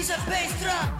is a bass drum.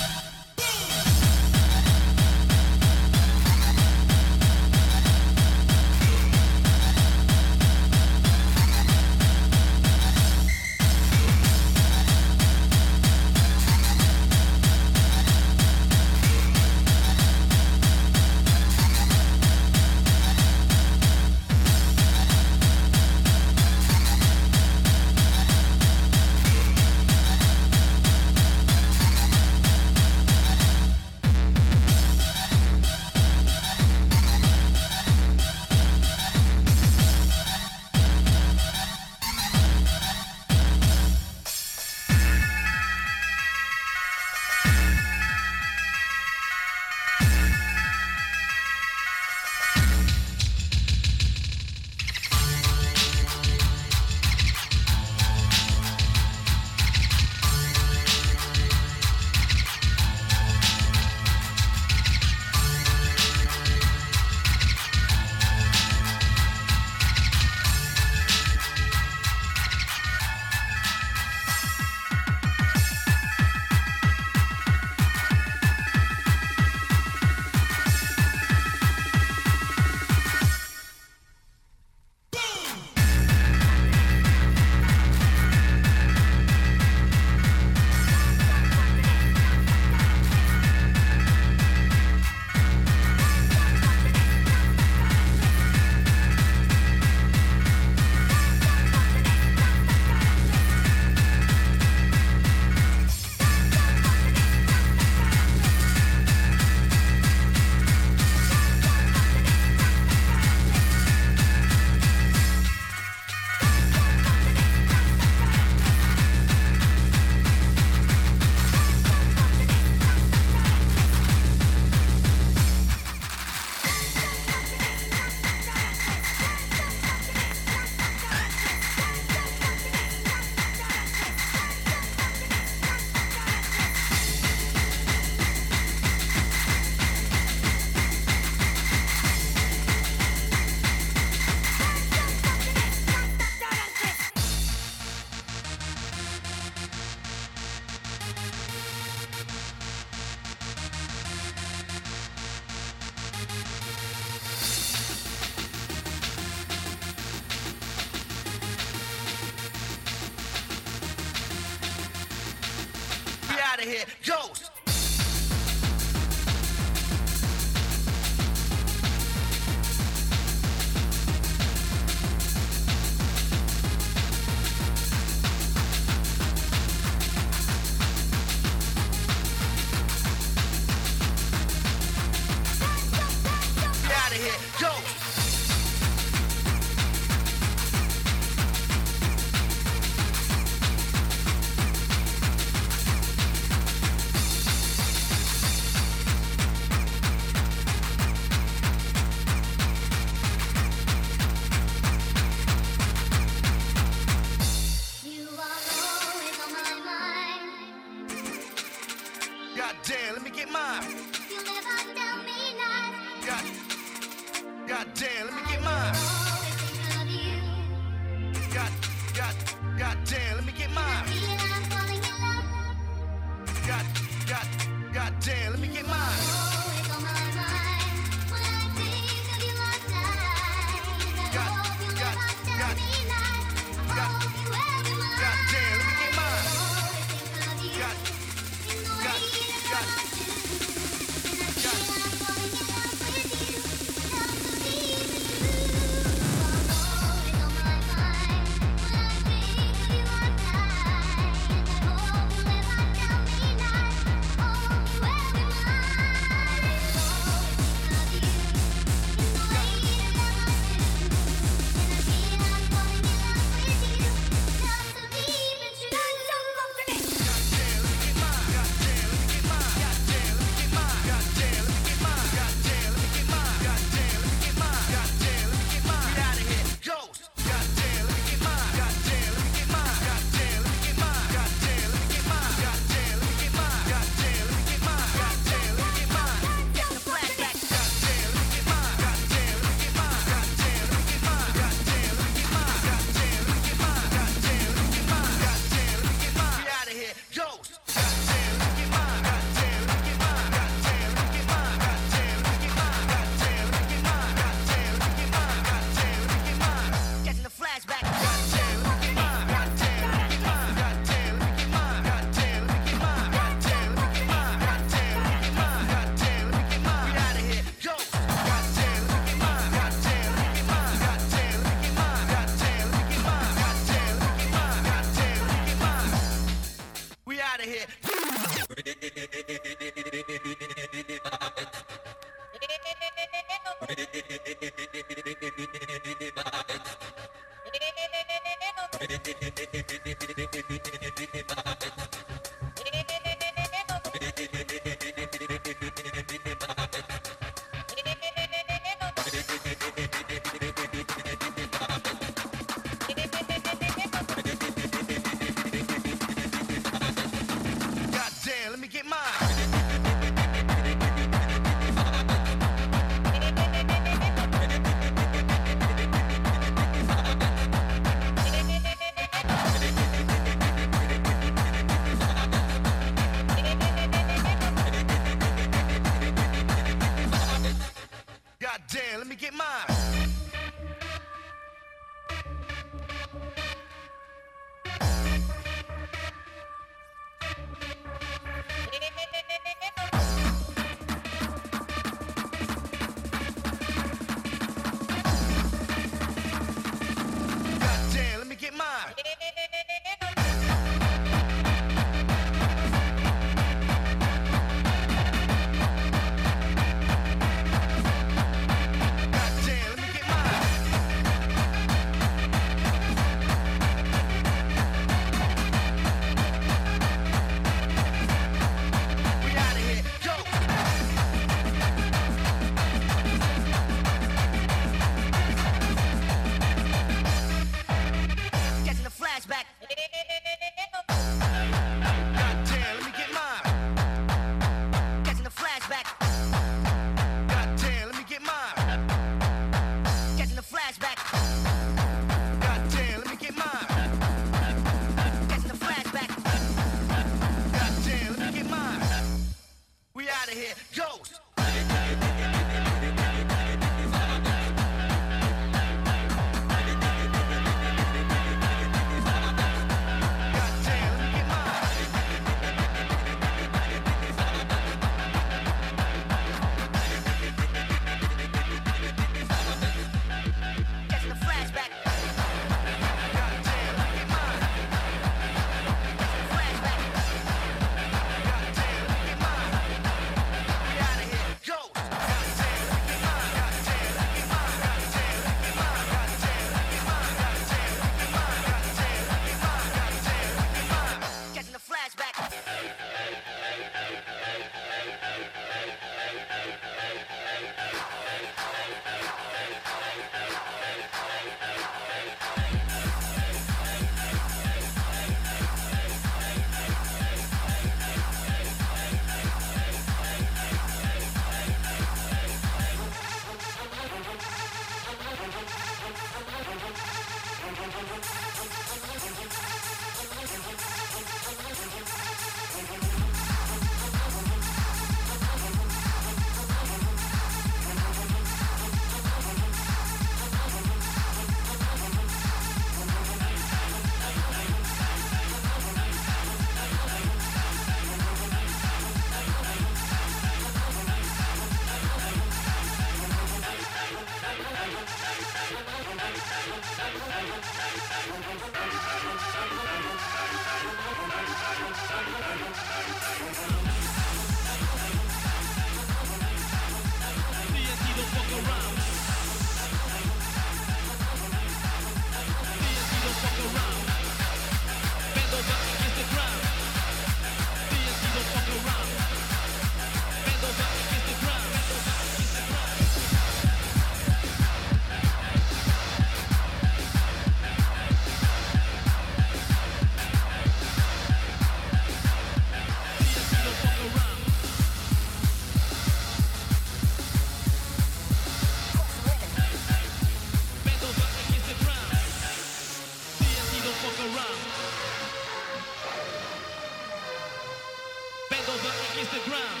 kiss the ground.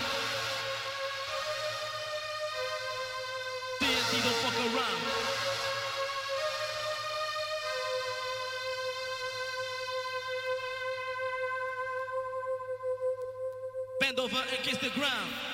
TNT don't fuck around. Bend over and kiss the ground.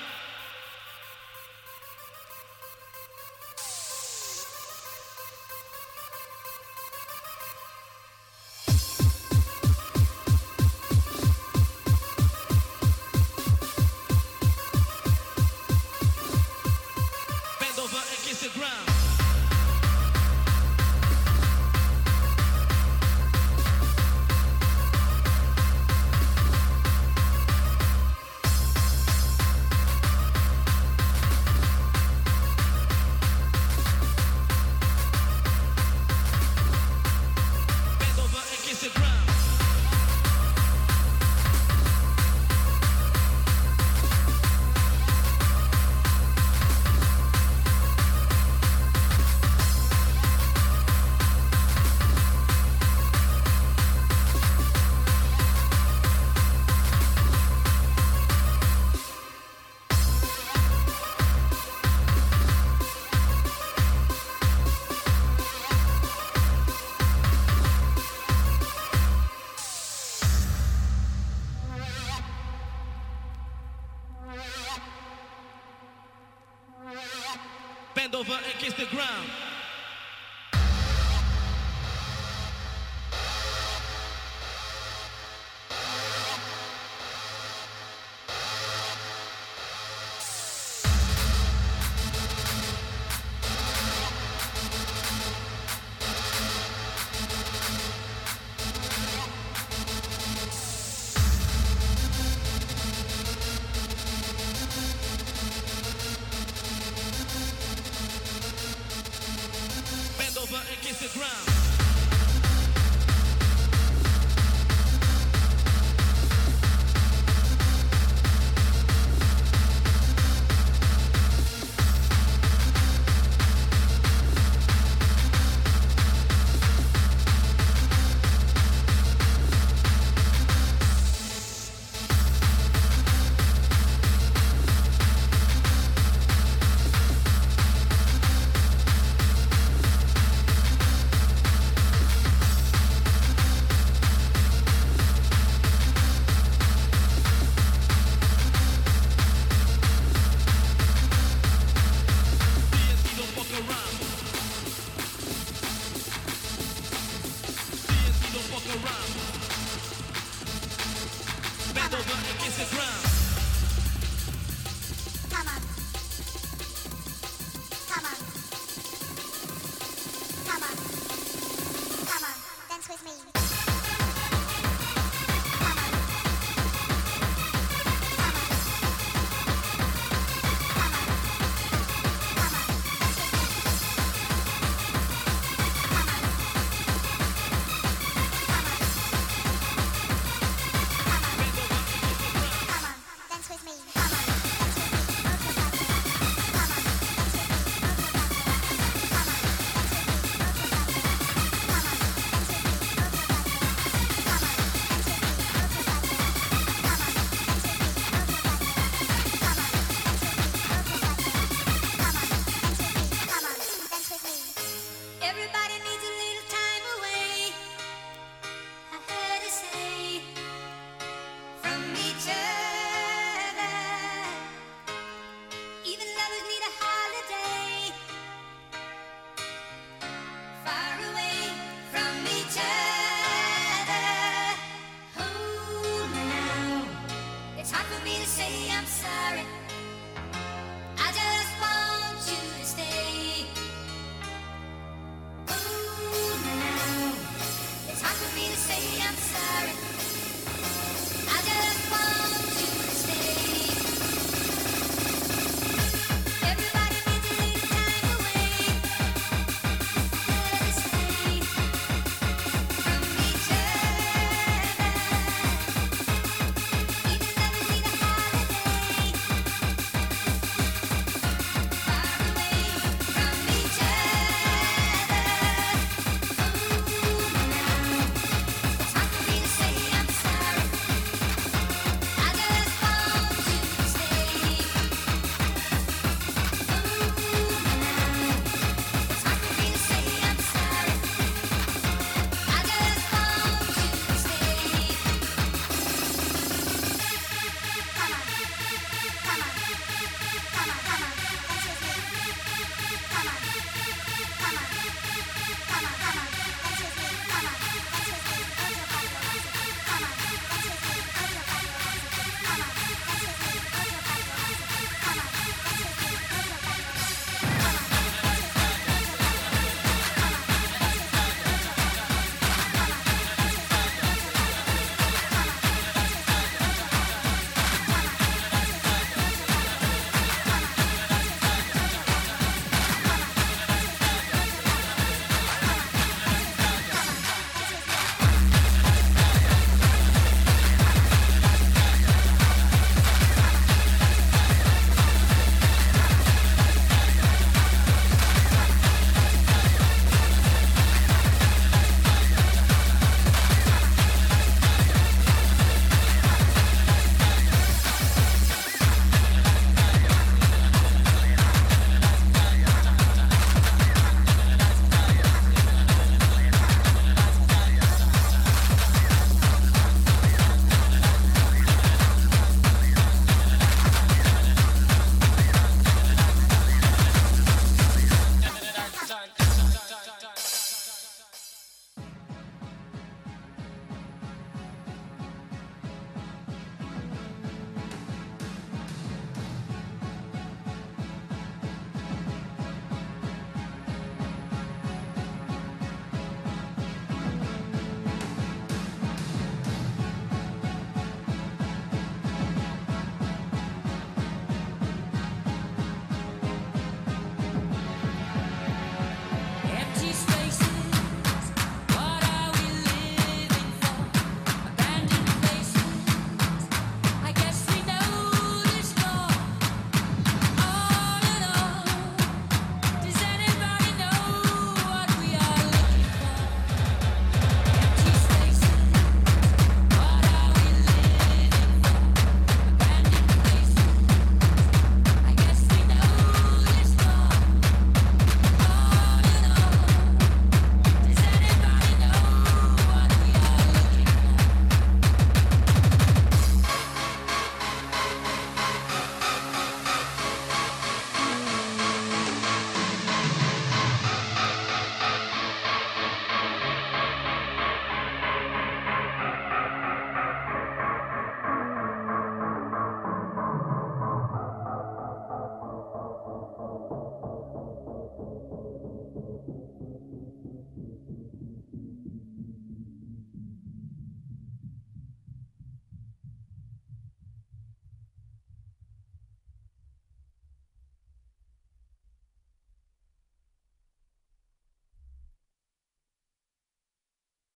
Over kiss the ground.